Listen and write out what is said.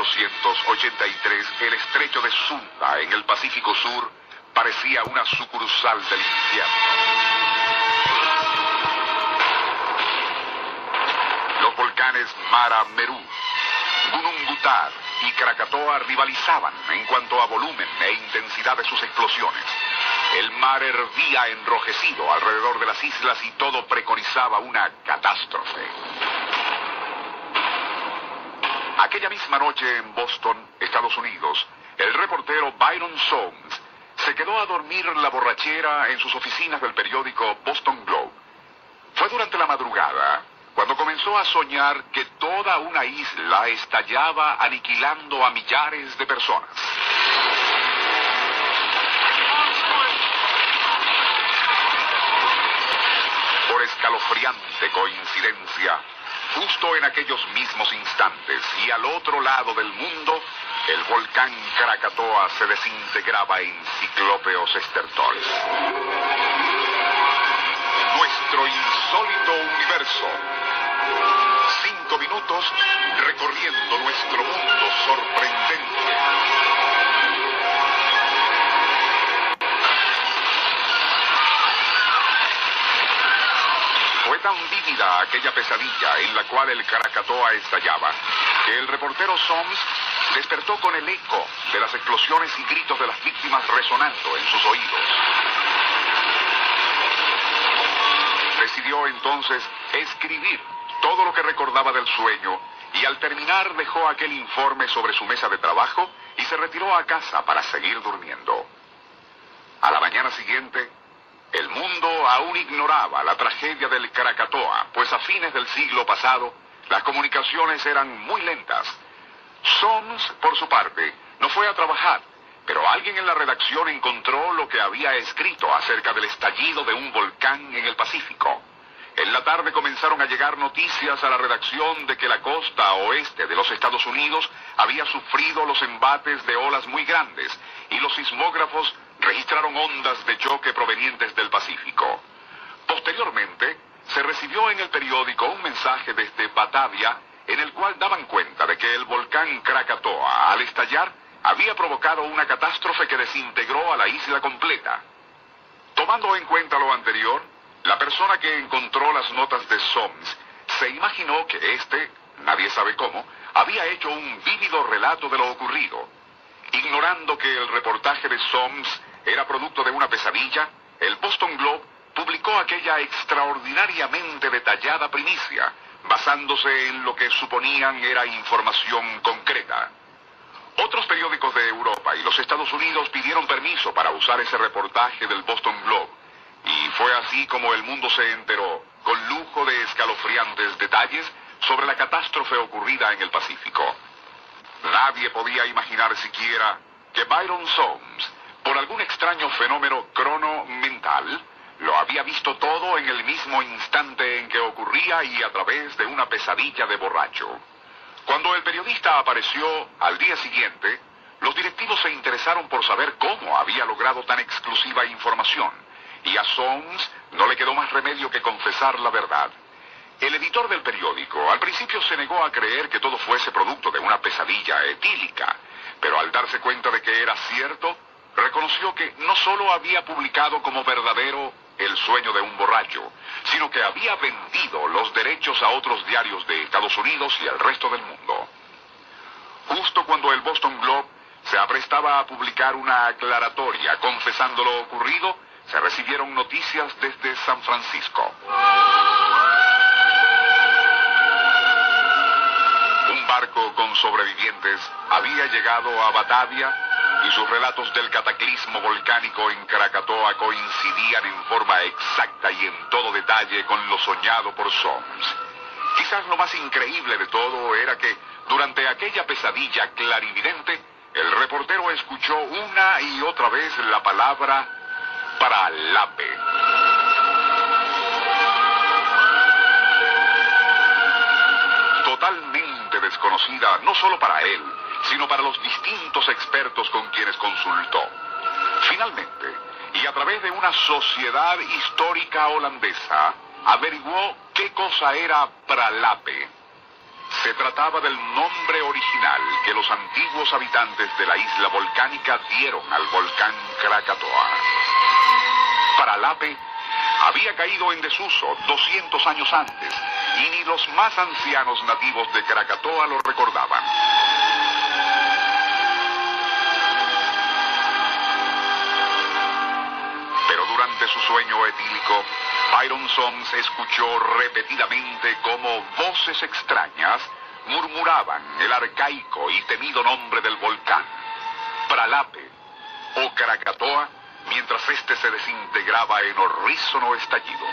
1883, el estrecho de Sunda, en el Pacífico Sur, parecía una sucursal del infierno. Los volcanes Mara Meru, Gunungutar y Krakatoa rivalizaban en cuanto a volumen e intensidad de sus explosiones. El mar hervía enrojecido alrededor de las islas y todo preconizaba una catástrofe. Aquella misma noche en Boston, Estados Unidos, el reportero Byron Soames se quedó a dormir la borrachera en sus oficinas del periódico Boston Globe. Fue durante la madrugada cuando comenzó a soñar que toda una isla estallaba aniquilando a millares de personas. Por escalofriante coincidencia, justo en aquellos mismos instantes y al otro lado del mundo, el volcán Krakatoa se desintegraba en ciclópeos estertores. Nuestro insólito universo. Cinco minutos recorriendo nuestro mundo sorprendente. Pesadilla en la cual el Krakatoa estallaba que el reportero Soms despertó con el eco de las explosiones y gritos de las víctimas resonando en sus oídos. Decidió entonces escribir todo lo que recordaba del sueño y al terminar dejó aquel informe sobre su mesa de trabajo y se retiró a casa para seguir durmiendo. A la mañana siguiente, el mundo aún ignoraba la tragedia del Krakatoa, pues a fines del siglo pasado las comunicaciones eran muy lentas. Soms, por su parte, no fue a trabajar, pero alguien en la redacción encontró lo que había escrito acerca del estallido de un volcán en el Pacífico. En la tarde comenzaron a llegar noticias a la redacción de que la costa oeste de los Estados Unidos había sufrido los embates de olas muy grandes y los sismógrafos registraron ondas de choque provenientes del Pacífico. Posteriormente, se recibió en el periódico un mensaje desde Batavia en el cual daban cuenta de que el volcán Krakatoa, al estallar, había provocado una catástrofe que desintegró a la isla completa. Tomando en cuenta lo anterior, la persona que encontró las notas de Soms se imaginó que éste, nadie sabe cómo, había hecho un vívido relato de lo ocurrido. Ignorando que el reportaje de Soms era producto de una pesadilla, el Boston Globe publicó aquella extraordinariamente detallada primicia, basándose en lo que suponían era información concreta. Otros periódicos de Europa y los Estados Unidos pidieron permiso para usar ese reportaje del Boston Globe, y fue así como el mundo se enteró, con lujo de escalofriantes detalles, sobre la catástrofe ocurrida en el Pacífico. Nadie podía imaginar siquiera que Byron Soames, por algún extraño fenómeno crono-mental, lo había visto todo en el mismo instante en que ocurría y a través de una pesadilla de borracho. Cuando el periodista apareció al día siguiente, los directivos se interesaron por saber cómo había logrado tan exclusiva información, y a Soames no le quedó más remedio que confesar la verdad. El editor del periódico al principio se negó a creer que todo fuese producto de una pesadilla etílica, pero al darse cuenta de que era cierto, reconoció que no solo había publicado como verdadero el sueño de un borracho, sino que había vendido los derechos a otros diarios de Estados Unidos y al resto del mundo. Justo cuando el Boston Globe se aprestaba a publicar una aclaratoria confesando lo ocurrido, se recibieron noticias desde San Francisco. Un barco con sobrevivientes había llegado a Batavia y sus relatos del cataclismo volcánico en Krakatoa coincidían en forma exacta y en todo detalle con lo soñado por Soms. quizás lo más increíble de todo era que durante aquella pesadilla clarividente, el reportero escuchó una y otra vez la palabra Pralape. Totalmente desconocida no solo para él, sino para los distintos expertos con quienes consultó. Finalmente, y a través de una sociedad histórica holandesa, averiguó qué cosa era Pralape. Se trataba del nombre original que los antiguos habitantes de la isla volcánica dieron al volcán Krakatoa. Pralape había caído en desuso 200 años antes y ni los más ancianos nativos de Krakatoa lo recordaban. Su sueño etílico, Byron Sons escuchó repetidamente como voces extrañas murmuraban el arcaico y temido nombre del volcán, Pralape o Krakatoa, mientras éste se desintegraba en horrísono estallido.